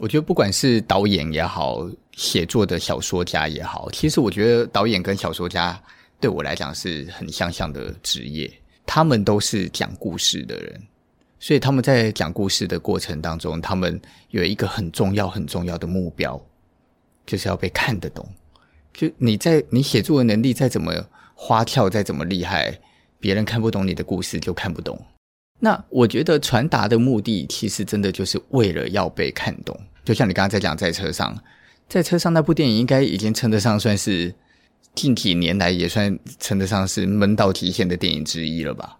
我觉得不管是导演也好，写作的小说家也好，其实我觉得导演跟小说家对我来讲是很相像的职业。他们都是讲故事的人，所以他们在讲故事的过程当中，他们有一个很重要、很重要的目标，就是要被看得懂。就你在你写作的能力再怎么花俏，再怎么厉害，别人看不懂你的故事就看不懂。那我觉得传达的目的，其实真的就是为了要被看懂。就像你刚刚在讲，在车上，在车上那部电影，应该已经称得上算是近几年来也算称得上是闷到极限的电影之一了吧？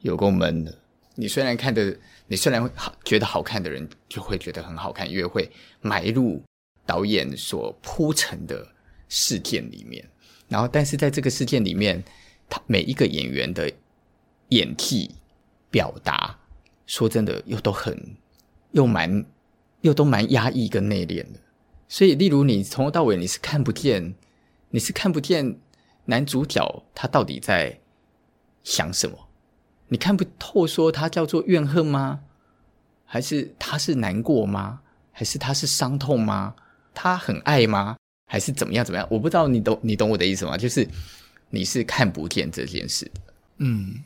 有够闷的。你虽然看的，你虽然好觉得好看的人，就会觉得很好看，因为会埋入导演所铺陈的事件里面。然后，但是在这个事件里面，他每一个演员的演技。表达说真的，又都很又蛮又都蛮压抑跟内敛的。所以，例如你从头到尾你是看不见，你是看不见男主角他到底在想什么，你看不透，说他叫做怨恨吗？还是他是难过吗？还是他是伤痛吗？他很爱吗？还是怎么样怎么样？我不知道你懂你懂我的意思吗？就是你是看不见这件事的，嗯。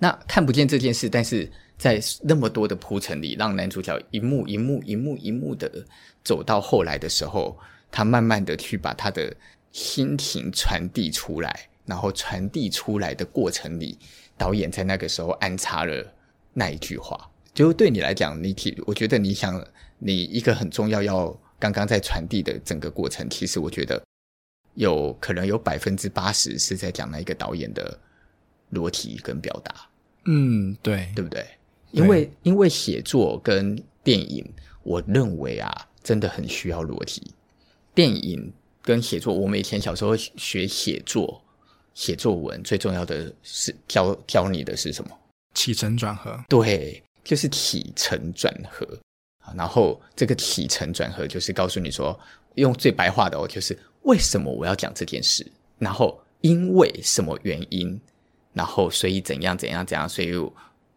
那看不见这件事，但是在那么多的铺陈里，让男主角一幕一幕、一幕一幕的走到后来的时候，他慢慢的去把他的心情传递出来，然后传递出来的过程里，导演在那个时候安插了那一句话，就对你来讲，你体，我觉得你想，你一个很重要要刚刚在传递的整个过程，其实我觉得有可能有百分之八十是在讲那一个导演的。逻辑跟表达，嗯，对，对不对？因为因为写作跟电影，我认为啊，真的很需要逻辑。电影跟写作，我们以前小时候学写作、写作文，最重要的是教教你的是什么？起承转合。对，就是起承转合。然后这个起承转合，就是告诉你说，用最白话的哦，就是为什么我要讲这件事，然后因为什么原因。然后，所以怎样怎样怎样，所以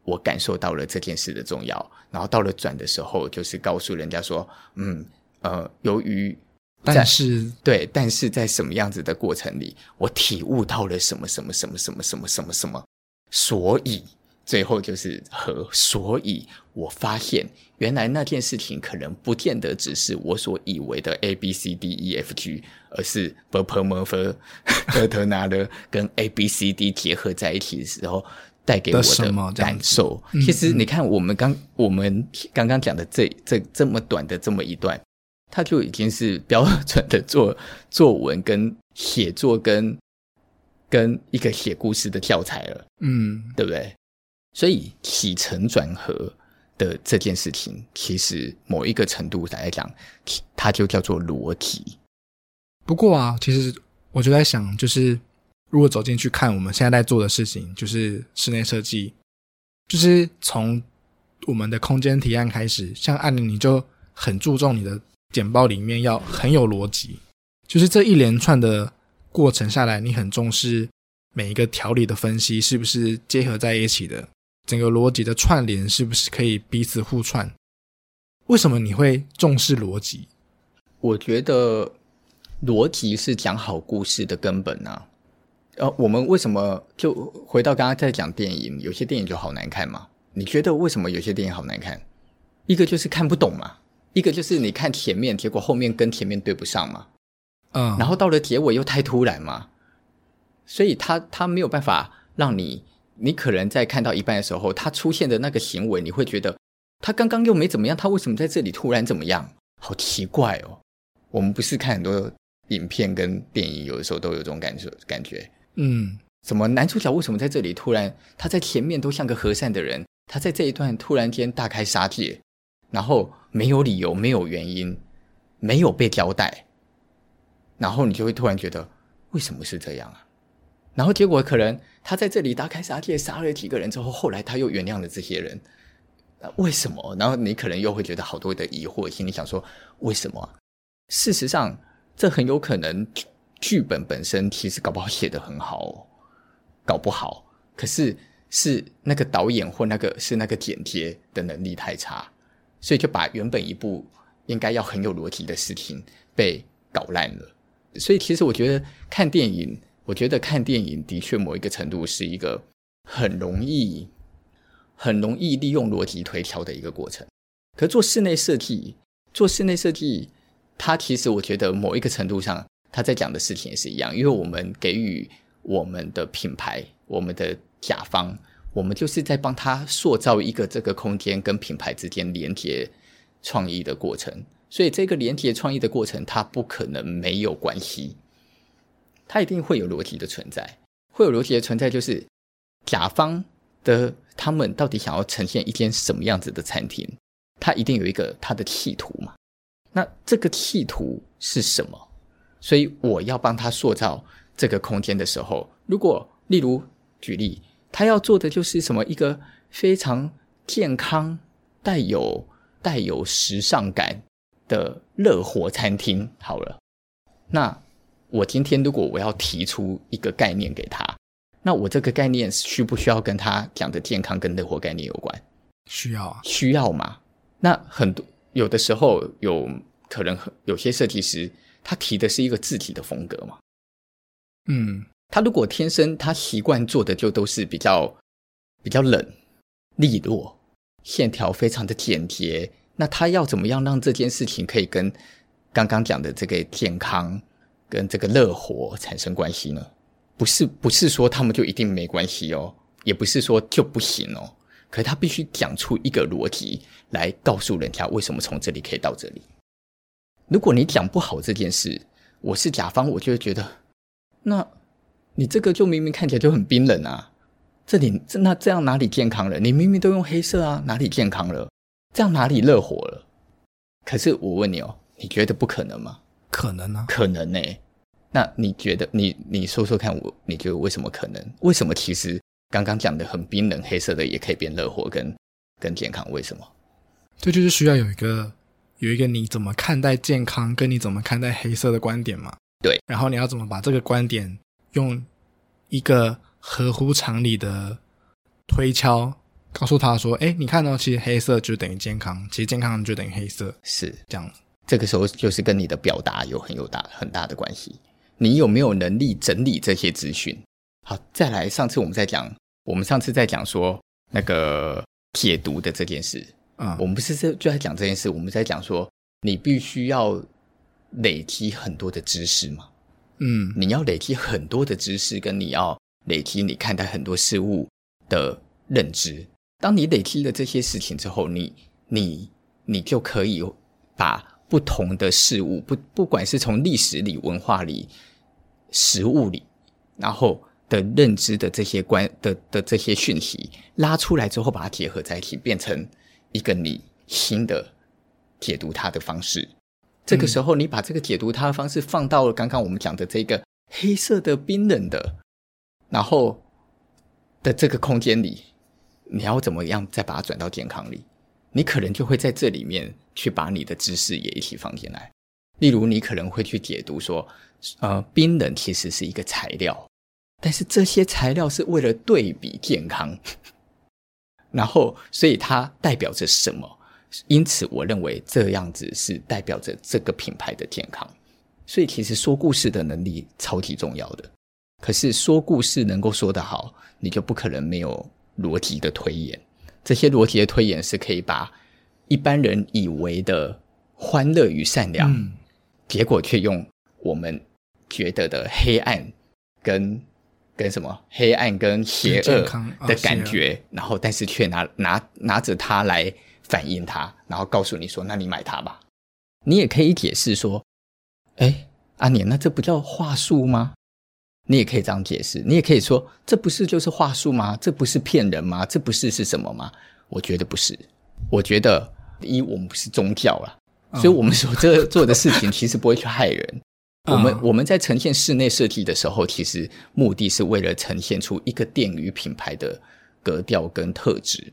我感受到了这件事的重要。然后到了转的时候，就是告诉人家说，嗯，呃，由于但是对，但是在什么样子的过程里，我体悟到了什么什么什么什么什么什么什么，所以。最后就是和，所以我发现，原来那件事情可能不见得只是我所以为的 A B C D E F G，而是 b p m f 德特纳的跟 A B C D 结合在一起的时候带给我的感受。其实你看，我们刚我们刚刚讲的这这这么短的这么一段，它就已经是标准的作作文跟写作跟跟一个写故事的教材了。嗯，对不对？所以起承转合的这件事情，其实某一个程度来讲，它就叫做逻辑。不过啊，其实我就在想，就是如果走进去看我们现在在做的事情，就是室内设计，就是从我们的空间提案开始，像按理你就很注重你的简报里面要很有逻辑，就是这一连串的过程下来，你很重视每一个条理的分析是不是结合在一起的。整个逻辑的串联是不是可以彼此互串？为什么你会重视逻辑？我觉得逻辑是讲好故事的根本啊。呃，我们为什么就回到刚刚在讲电影？有些电影就好难看嘛？你觉得为什么有些电影好难看？一个就是看不懂嘛，一个就是你看前面，结果后面跟前面对不上嘛。嗯，然后到了结尾又太突然嘛，所以他他没有办法让你。你可能在看到一半的时候，他出现的那个行为，你会觉得他刚刚又没怎么样，他为什么在这里突然怎么样？好奇怪哦！我们不是看很多影片跟电影，有的时候都有这种感受感觉。嗯，怎么男主角为什么在这里突然？他在前面都像个和善的人，他在这一段突然间大开杀戒，然后没有理由、没有原因、没有被交代，然后你就会突然觉得为什么是这样啊？然后结果可能他在这里大开杀戒杀了几个人之后，后来他又原谅了这些人，为什么？然后你可能又会觉得好多的疑惑，心里想说为什么？事实上，这很有可能剧本本身其实搞不好写得很好，搞不好，可是是那个导演或那个是那个剪接的能力太差，所以就把原本一部应该要很有逻辑的事情被搞烂了。所以，其实我觉得看电影，我觉得看电影的确某一个程度是一个很容易、很容易利用逻辑推敲的一个过程。可做室内设计，做室内设计，它其实我觉得某一个程度上，它在讲的事情也是一样，因为我们给予我们的品牌、我们的甲方，我们就是在帮他塑造一个这个空间跟品牌之间连接创意的过程。所以这个连接创意的过程，它不可能没有关系，它一定会有逻辑的存在。会有逻辑的存在，就是甲方的他们到底想要呈现一间什么样子的餐厅，它一定有一个它的企图嘛。那这个企图是什么？所以我要帮他塑造这个空间的时候，如果例如举例，他要做的就是什么一个非常健康、带有带有时尚感。的乐活餐厅好了，那我今天如果我要提出一个概念给他，那我这个概念需不需要跟他讲的健康跟乐活概念有关？需要啊，需要吗？那很多有的时候有可能有些设计师他提的是一个自体的风格嘛，嗯，他如果天生他习惯做的就都是比较比较冷、利落、线条非常的简洁。那他要怎么样让这件事情可以跟刚刚讲的这个健康跟这个热火产生关系呢？不是，不是说他们就一定没关系哦，也不是说就不行哦。可是他必须讲出一个逻辑来告诉人家为什么从这里可以到这里。如果你讲不好这件事，我是甲方，我就会觉得，那你这个就明明看起来就很冰冷啊，这里这那这样哪里健康了？你明明都用黑色啊，哪里健康了？这样哪里热火了？可是我问你哦，你觉得不可能吗？可能啊，可能呢、欸。那你觉得，你你说说看，我你觉得为什么可能？为什么其实刚刚讲的很冰冷黑色的也可以变热火跟跟健康？为什么？这就是需要有一个有一个你怎么看待健康，跟你怎么看待黑色的观点嘛？对。然后你要怎么把这个观点用一个合乎常理的推敲？告诉他说：“哎，你看到，其实黑色就等于健康，其实健康就等于黑色，是这样。这个时候就是跟你的表达有很有大很大的关系。你有没有能力整理这些资讯？好，再来，上次我们在讲，我们上次在讲说那个解读的这件事啊，嗯、我们不是就在讲这件事，我们在讲说你必须要累积很多的知识嘛，嗯，你要累积很多的知识，跟你要累积你看待很多事物的认知。”当你累积了这些事情之后，你你你就可以把不同的事物，不不管是从历史里、文化里、实物里，然后的认知的这些关的的这些讯息拉出来之后，把它结合在一起，变成一个你新的解读它的方式。这个时候，你把这个解读它的方式放到了刚刚我们讲的这个黑色的、冰冷的，然后的这个空间里。你要怎么样再把它转到健康里？你可能就会在这里面去把你的知识也一起放进来。例如，你可能会去解读说，呃，冰冷其实是一个材料，但是这些材料是为了对比健康，然后所以它代表着什么？因此，我认为这样子是代表着这个品牌的健康。所以，其实说故事的能力超级重要的。可是，说故事能够说得好，你就不可能没有。逻辑的推演，这些逻辑的推演是可以把一般人以为的欢乐与善良，嗯、结果却用我们觉得的黑暗跟跟什么黑暗跟邪恶的感觉，哦、然后但是却拿拿拿着它来反映它，然后告诉你说：“那你买它吧。”你也可以解释说：“哎，阿年，那这不叫话术吗？”你也可以这样解释，你也可以说，这不是就是话术吗？这不是骗人吗？这不是是什么吗？我觉得不是，我觉得第一，我们不是宗教啦，嗯、所以我们所这做的事情其实不会去害人。嗯、我们我们在呈现室内设计的时候，其实目的是为了呈现出一个店与品牌的格调跟特质。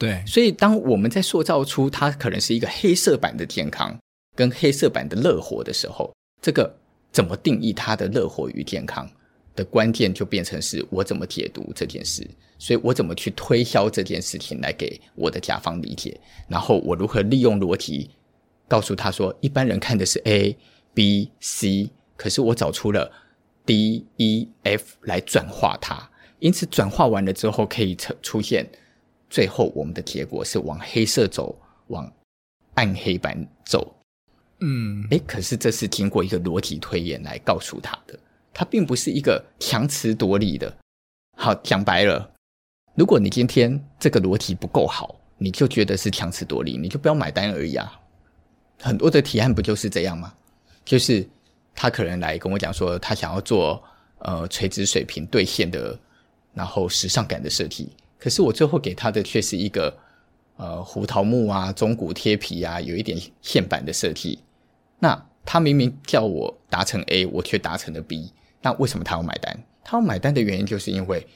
对，所以当我们在塑造出它可能是一个黑色版的健康跟黑色版的乐活的时候，这个。怎么定义它的乐活与健康的关键，就变成是我怎么解读这件事，所以我怎么去推销这件事情来给我的甲方理解，然后我如何利用逻辑告诉他说，一般人看的是 A、B、C，可是我找出了 D、E、F 来转化它，因此转化完了之后，可以出出现最后我们的结果是往黑色走，往暗黑版走。嗯，诶，可是这是经过一个逻辑推演来告诉他的，它并不是一个强词夺理的。好，讲白了，如果你今天这个逻辑不够好，你就觉得是强词夺理，你就不要买单而已啊。很多的提案不就是这样吗？就是他可能来跟我讲说，他想要做呃垂直水平对线的，然后时尚感的设计，可是我最后给他的却是一个呃胡桃木啊、中古贴皮啊，有一点线板的设计。那他明明叫我达成 A，我却达成了 B，那为什么他要买单？他要买单的原因就是因为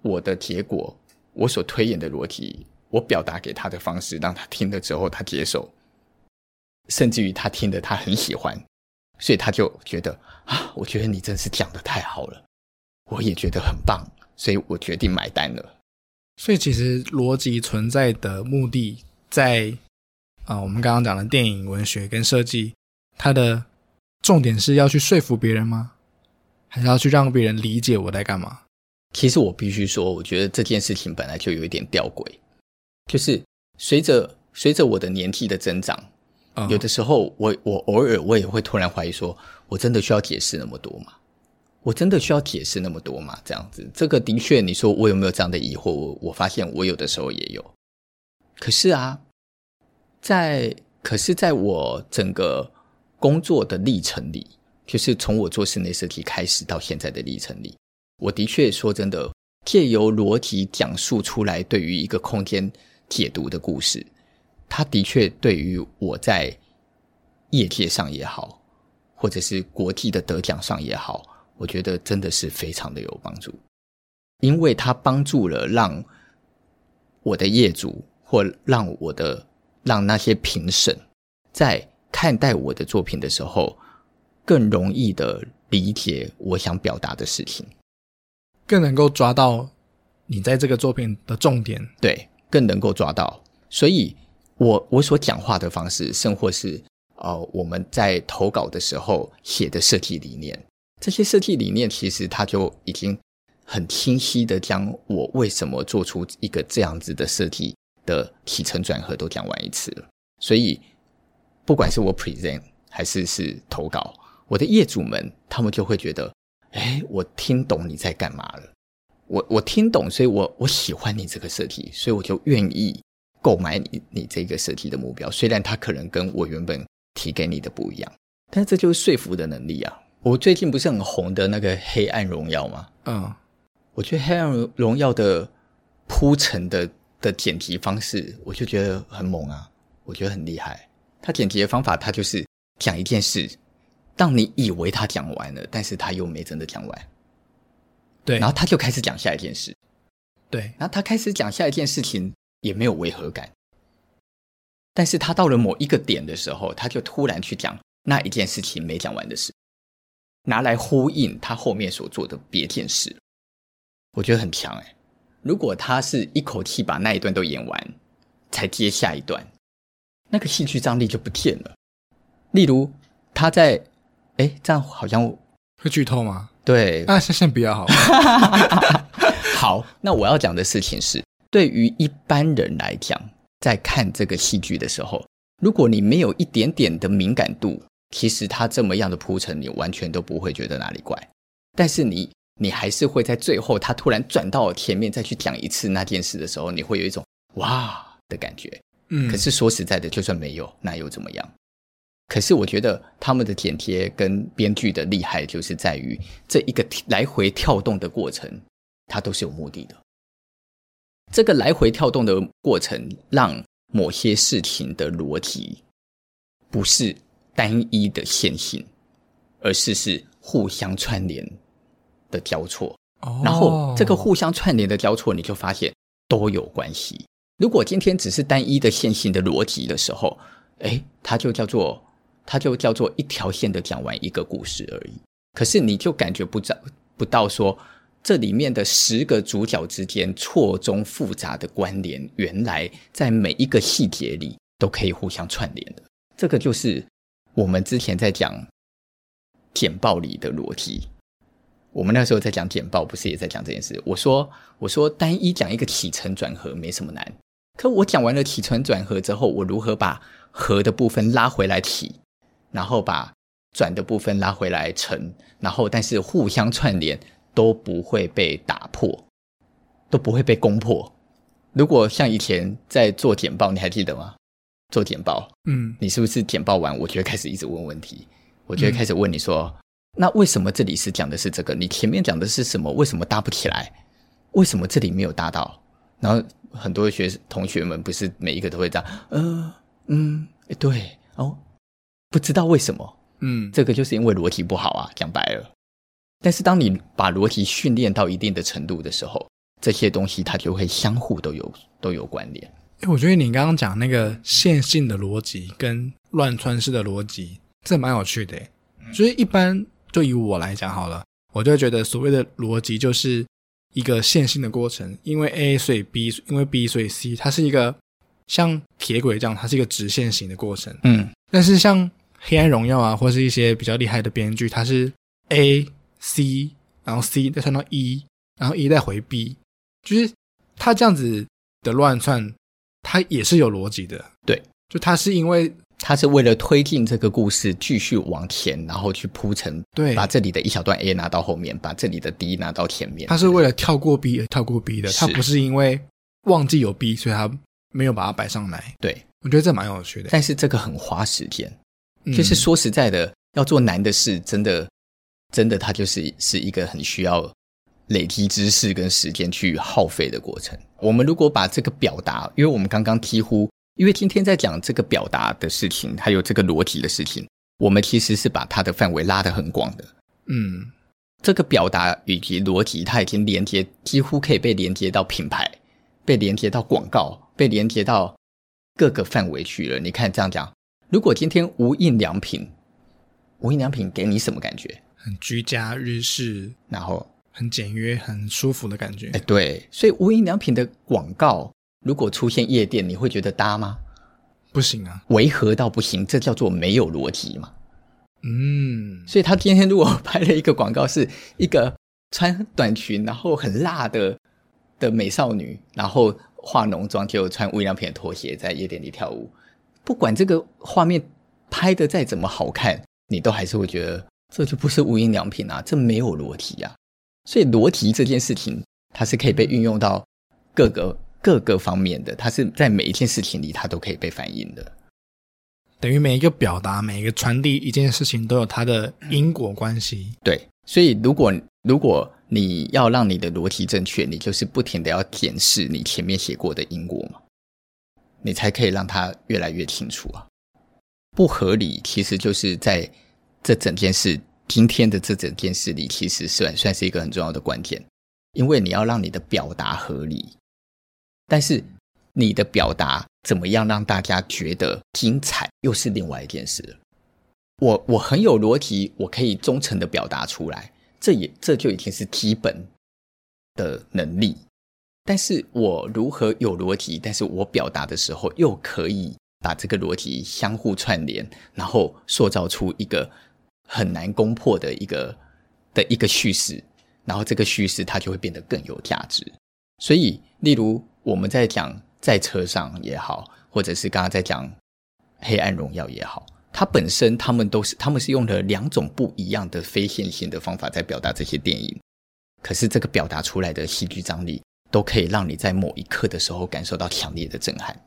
我的结果，我所推演的逻辑，我表达给他的方式，让他听了之后他接受，甚至于他听了他很喜欢，所以他就觉得啊，我觉得你真是讲的太好了，我也觉得很棒，所以我决定买单了。所以其实逻辑存在的目的在啊、我们刚刚讲的电影、文学跟设计。它的重点是要去说服别人吗？还是要去让别人理解我在干嘛？其实我必须说，我觉得这件事情本来就有一点吊诡，就是随着随着我的年纪的增长，嗯、有的时候我我偶尔我也会突然怀疑说，我真的需要解释那么多吗？我真的需要解释那么多吗？这样子，这个的确，你说我有没有这样的疑惑？我我发现我有的时候也有。可是啊，在可是在我整个。工作的历程里，就是从我做室内设计开始到现在的历程里，我的确说真的，借由逻辑讲述出来对于一个空间解读的故事，它的确对于我在业界上也好，或者是国际的得奖上也好，我觉得真的是非常的有帮助，因为它帮助了让我的业主或让我的让那些评审在。看待我的作品的时候，更容易的理解我想表达的事情，更能够抓到你在这个作品的重点。对，更能够抓到。所以我我所讲话的方式，甚或是呃我们在投稿的时候写的设计理念，这些设计理念其实它就已经很清晰的将我为什么做出一个这样子的设计的起承转合都讲完一次了。所以。不管是我 present 还是是投稿，我的业主们他们就会觉得，哎，我听懂你在干嘛了，我我听懂，所以我我喜欢你这个设计，所以我就愿意购买你你这个设计的目标，虽然它可能跟我原本提给你的不一样，但是这就是说服的能力啊。我最近不是很红的那个《黑暗荣耀》吗？嗯，我觉得《黑暗荣耀》的铺陈的的剪辑方式，我就觉得很猛啊，我觉得很厉害。他剪辑的方法，他就是讲一件事，当你以为他讲完了，但是他又没真的讲完。对，然后他就开始讲下一件事。对，然后他开始讲下一件事情，也没有违和感。但是他到了某一个点的时候，他就突然去讲那一件事情没讲完的事，拿来呼应他后面所做的别件事。我觉得很强哎！如果他是一口气把那一段都演完，才接下一段。那个戏剧张力就不见了。例如，他在，哎，这样好像会剧透吗？对，啊，先先不要好。好，那我要讲的事情是，对于一般人来讲，在看这个戏剧的时候，如果你没有一点点的敏感度，其实他这么样的铺陈，你完全都不会觉得哪里怪。但是你，你还是会在最后，他突然转到前面再去讲一次那件事的时候，你会有一种哇的感觉。嗯，可是说实在的，就算没有，那又怎么样？可是我觉得他们的剪贴跟编剧的厉害，就是在于这一个来回跳动的过程，它都是有目的的。这个来回跳动的过程，让某些事情的逻辑不是单一的线性，而是是互相串联的交错。哦，然后这个互相串联的交错，你就发现都有关系。如果今天只是单一的线性的逻辑的时候，诶，它就叫做它就叫做一条线的讲完一个故事而已。可是你就感觉不着不到说这里面的十个主角之间错综复杂的关联，原来在每一个细节里都可以互相串联的。这个就是我们之前在讲简报里的逻辑。我们那时候在讲简报，不是也在讲这件事？我说，我说单一讲一个起承转合没什么难，可我讲完了起承转合之后，我如何把合的部分拉回来起，然后把转的部分拉回来承，然后但是互相串联都不会被打破，都不会被攻破。如果像以前在做简报，你还记得吗？做简报，嗯，你是不是简报完，我就会开始一直问问题，我就会开始问你说。嗯那为什么这里是讲的是这个？你前面讲的是什么？为什么搭不起来？为什么这里没有搭到？然后很多学同学们不是每一个都会这样，呃，嗯，对，哦，不知道为什么，嗯，这个就是因为逻辑不好啊，讲白了。但是当你把逻辑训练到一定的程度的时候，这些东西它就会相互都有都有关联。哎，我觉得你刚刚讲那个线性的逻辑跟乱穿式的逻辑，这蛮有趣的。所以一般。就以我来讲好了，我就觉得所谓的逻辑就是一个线性的过程，因为 A 所以 B，因为 B 所以 C，它是一个像铁轨这样，它是一个直线型的过程。嗯，但是像《黑暗荣耀》啊，或是一些比较厉害的编剧，它是 A C，然后 C 再算到 E，然后 E 再回 B，就是它这样子的乱窜，它也是有逻辑的。对，就他是因为。他是为了推进这个故事继续往前，然后去铺陈，对，把这里的一小段 A 拿到后面，把这里的 D 拿到前面。他是为了跳过 B 而跳过 B 的，他不是因为忘记有 B，所以他没有把它摆上来。对，我觉得这蛮有趣的。但是这个很花时间，嗯、就是说实在的，要做难的事，真的，真的，它就是是一个很需要累积知识跟时间去耗费的过程。我们如果把这个表达，因为我们刚刚几乎。因为今天在讲这个表达的事情，还有这个逻辑的事情，我们其实是把它的范围拉得很广的。嗯，这个表达以及逻辑，它已经连接，几乎可以被连接到品牌，被连接到广告，被连接到各个范围去了。你看这样讲，如果今天无印良品，无印良品给你什么感觉？很居家日式，然后很简约、很舒服的感觉。哎，对，所以无印良品的广告。如果出现夜店，你会觉得搭吗？不行啊，违和到不行，这叫做没有逻辑嘛。嗯，所以他今天如果拍了一个广告，是一个穿短裙然后很辣的的美少女，然后化浓妆就穿无印良品的拖鞋在夜店里跳舞，不管这个画面拍的再怎么好看，你都还是会觉得这就不是无印良品啊，这没有逻辑啊。所以裸体这件事情，它是可以被运用到各个。各个方面的，它是在每一件事情里，它都可以被反映的。等于每一个表达、每一个传递一件事情，都有它的因果关系。对，所以如果如果你要让你的逻辑正确，你就是不停的要检视你前面写过的因果嘛，你才可以让它越来越清楚啊。不合理，其实就是在这整件事，今天的这整件事里，其实算算是一个很重要的关键，因为你要让你的表达合理。但是你的表达怎么样让大家觉得精彩，又是另外一件事。我我很有逻辑，我可以忠诚的表达出来，这也这就已经是基本的能力。但是我如何有逻辑，但是我表达的时候又可以把这个逻辑相互串联，然后塑造出一个很难攻破的一个的一个叙事，然后这个叙事它就会变得更有价值。所以，例如。我们在讲在车上也好，或者是刚刚在讲《黑暗荣耀》也好，它本身他们都是他们是用了两种不一样的非线性的方法在表达这些电影，可是这个表达出来的戏剧张力，都可以让你在某一刻的时候感受到强烈的震撼。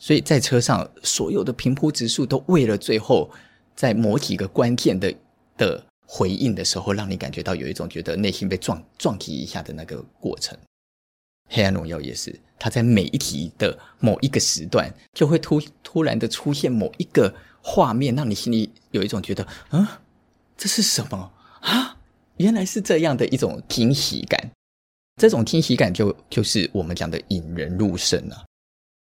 所以在车上所有的平铺直述，都为了最后在某几个关键的的回应的时候，让你感觉到有一种觉得内心被撞撞击一下的那个过程。黑暗荣耀也是，它在每一集的某一个时段，就会突突然的出现某一个画面，让你心里有一种觉得，嗯，这是什么啊？原来是这样的一种惊喜感。这种惊喜感就就是我们讲的引人入胜啊。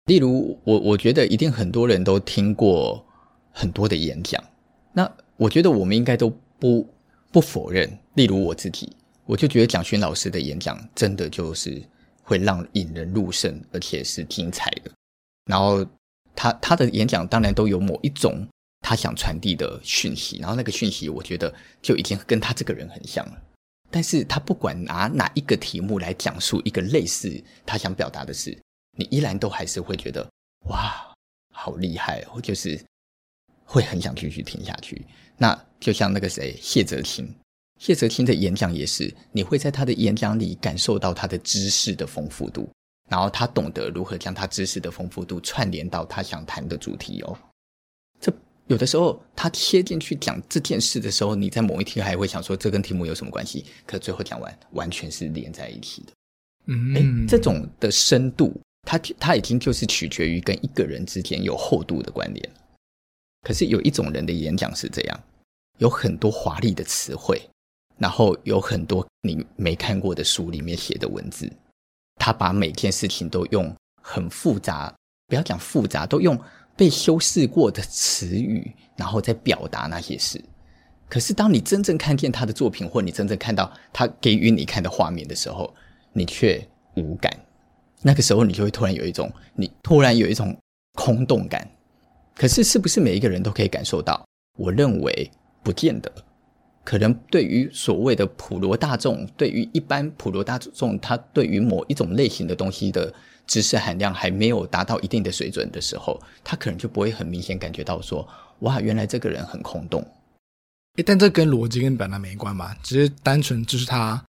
例如，我我觉得一定很多人都听过很多的演讲，那我觉得我们应该都不不否认。例如我自己，我就觉得蒋勋老师的演讲真的就是。会让引人入胜，而且是精彩的。然后他他的演讲当然都有某一种他想传递的讯息，然后那个讯息我觉得就已经跟他这个人很像了。但是他不管拿哪一个题目来讲述一个类似他想表达的事，你依然都还是会觉得哇，好厉害哦，就是会很想继续听下去。那就像那个谁谢哲青。谢哲青的演讲也是，你会在他的演讲里感受到他的知识的丰富度，然后他懂得如何将他知识的丰富度串联到他想谈的主题哦。这有的时候他切进去讲这件事的时候，你在某一天还会想说这跟题目有什么关系？可最后讲完，完全是连在一起的。嗯，哎，这种的深度，他他已经就是取决于跟一个人之间有厚度的关联。可是有一种人的演讲是这样，有很多华丽的词汇。然后有很多你没看过的书里面写的文字，他把每件事情都用很复杂，不要讲复杂，都用被修饰过的词语，然后再表达那些事。可是当你真正看见他的作品，或你真正看到他给予你看的画面的时候，你却无感。那个时候，你就会突然有一种，你突然有一种空洞感。可是，是不是每一个人都可以感受到？我认为不见得。可能对于所谓的普罗大众，对于一般普罗大众，他对于某一种类型的东西的知识含量还没有达到一定的水准的时候，他可能就不会很明显感觉到说，哇，原来这个人很空洞。诶，但这跟逻辑跟表达没关吧？只是单纯就是他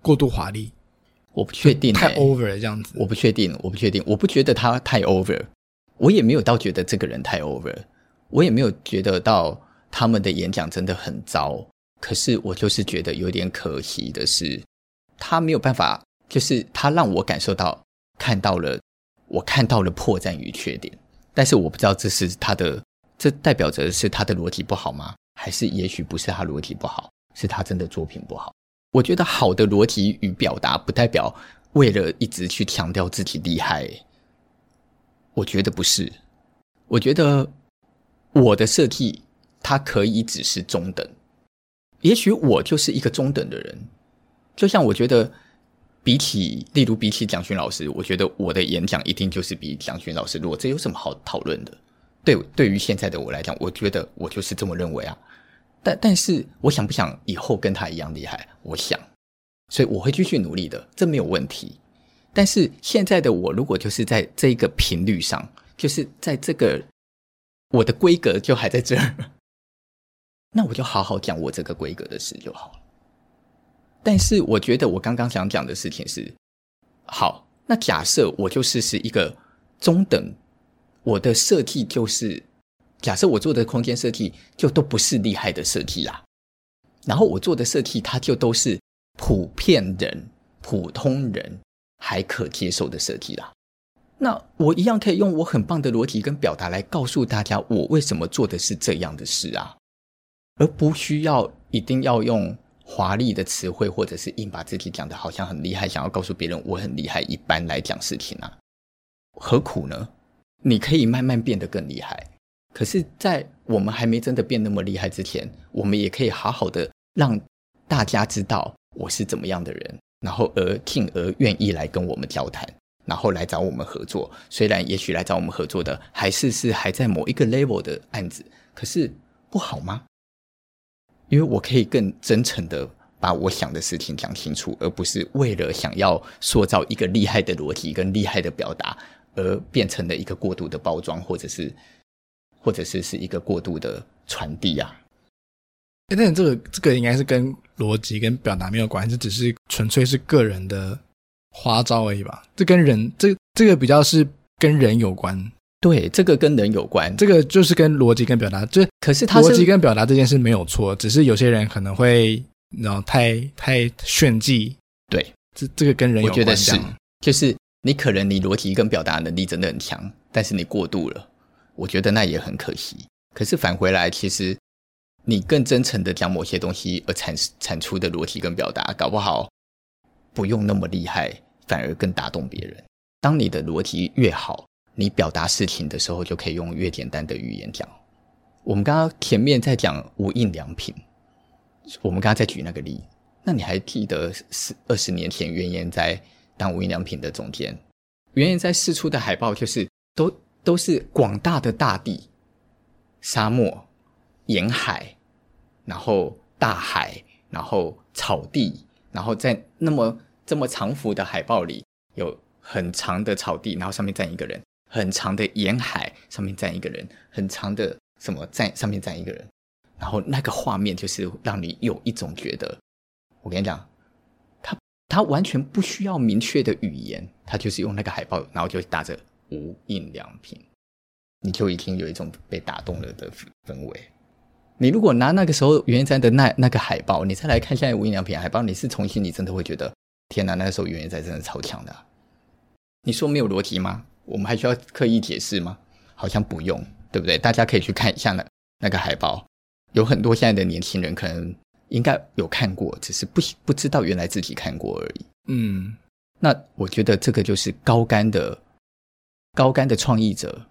过度华丽。我不确定，太 over 了这样子。我不确定，我不确定，我不觉得他太 over，我也没有到觉得这个人太 over，我也没有觉得到他们的演讲真的很糟。可是我就是觉得有点可惜的是，他没有办法，就是他让我感受到看到了，我看到了破绽与缺点。但是我不知道这是他的，这代表着是他的逻辑不好吗？还是也许不是他逻辑不好，是他真的作品不好？我觉得好的逻辑与表达不代表为了一直去强调自己厉害。我觉得不是，我觉得我的设计它可以只是中等。也许我就是一个中等的人，就像我觉得，比起例如比起蒋勋老师，我觉得我的演讲一定就是比蒋勋老师弱，这有什么好讨论的？对，对于现在的我来讲，我觉得我就是这么认为啊。但但是，我想不想以后跟他一样厉害？我想，所以我会继续努力的，这没有问题。但是现在的我，如果就是在这个频率上，就是在这个我的规格就还在这儿。那我就好好讲我这个规格的事就好了。但是我觉得我刚刚想讲的事情是，好，那假设我就是是一个中等，我的设计就是，假设我做的空间设计就都不是厉害的设计啦，然后我做的设计它就都是普遍人、普通人还可接受的设计啦。那我一样可以用我很棒的逻辑跟表达来告诉大家，我为什么做的是这样的事啊。而不需要一定要用华丽的词汇，或者是硬把自己讲的好像很厉害，想要告诉别人我很厉害一般来讲事情啊，何苦呢？你可以慢慢变得更厉害。可是，在我们还没真的变那么厉害之前，我们也可以好好的让大家知道我是怎么样的人，然后而进而愿意来跟我们交谈，然后来找我们合作。虽然也许来找我们合作的还是是还在某一个 level 的案子，可是不好吗？因为我可以更真诚的把我想的事情讲清楚，而不是为了想要塑造一个厉害的逻辑跟厉害的表达，而变成了一个过度的包装，或者是，或者是是一个过度的传递啊。哎，但这个这个应该是跟逻辑跟表达没有关系，只是纯粹是个人的花招而已吧？这跟人这这个比较是跟人有关。对，这个跟人有关，这个就是跟逻辑跟表达，就可是他是逻辑跟表达这件事没有错，只是有些人可能会然后太太炫技，对，这这个跟人有关，我觉得是，就是你可能你逻辑跟表达能力真的很强，但是你过度了，我觉得那也很可惜。可是返回来，其实你更真诚的讲某些东西而产产出的逻辑跟表达，搞不好不用那么厉害，反而更打动别人。当你的逻辑越好。你表达事情的时候，就可以用越简单的语言讲。我们刚刚前面在讲无印良品，我们刚刚在举那个例，那你还记得十二十年前原研在当无印良品的总监，原研在释出的海报就是都都是广大的大地、沙漠、沿海，然后大海，然后草地，然后在那么这么长幅的海报里，有很长的草地，然后上面站一个人；很长的沿海，上面站一个人；很长的什么站上面站一个人。然后那个画面就是让你有一种觉得，我跟你讲，他他完全不需要明确的语言，他就是用那个海报，然后就打着无印良品，你就已经有一种被打动了的氛围。你如果拿那个时候圆圆在的那那个海报，你再来看现在无印良品海报，你是重新你真的会觉得，天哪，那个时候圆圆在真的超强的。你说没有逻辑吗？我们还需要刻意解释吗？好像不用，对不对？大家可以去看一下那那个海报。有很多现在的年轻人可能应该有看过，只是不不知道原来自己看过而已。嗯，那我觉得这个就是高干的高干的创意者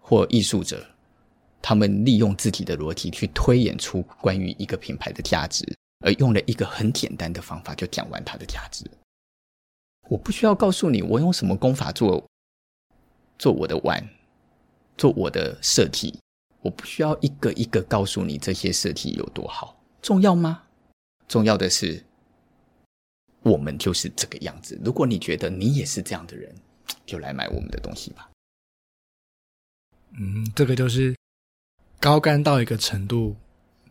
或艺术者，他们利用自己的逻辑去推演出关于一个品牌的价值，而用了一个很简单的方法就讲完它的价值。我不需要告诉你我用什么功法做做我的碗，做我的设计。我不需要一个一个告诉你这些设计有多好，重要吗？重要的是，我们就是这个样子。如果你觉得你也是这样的人，就来买我们的东西吧。嗯，这个就是高干到一个程度，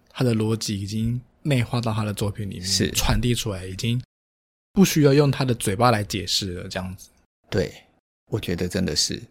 他的逻辑已经内化到他的作品里面，是传递出来，已经不需要用他的嘴巴来解释了。这样子，对，我觉得真的是。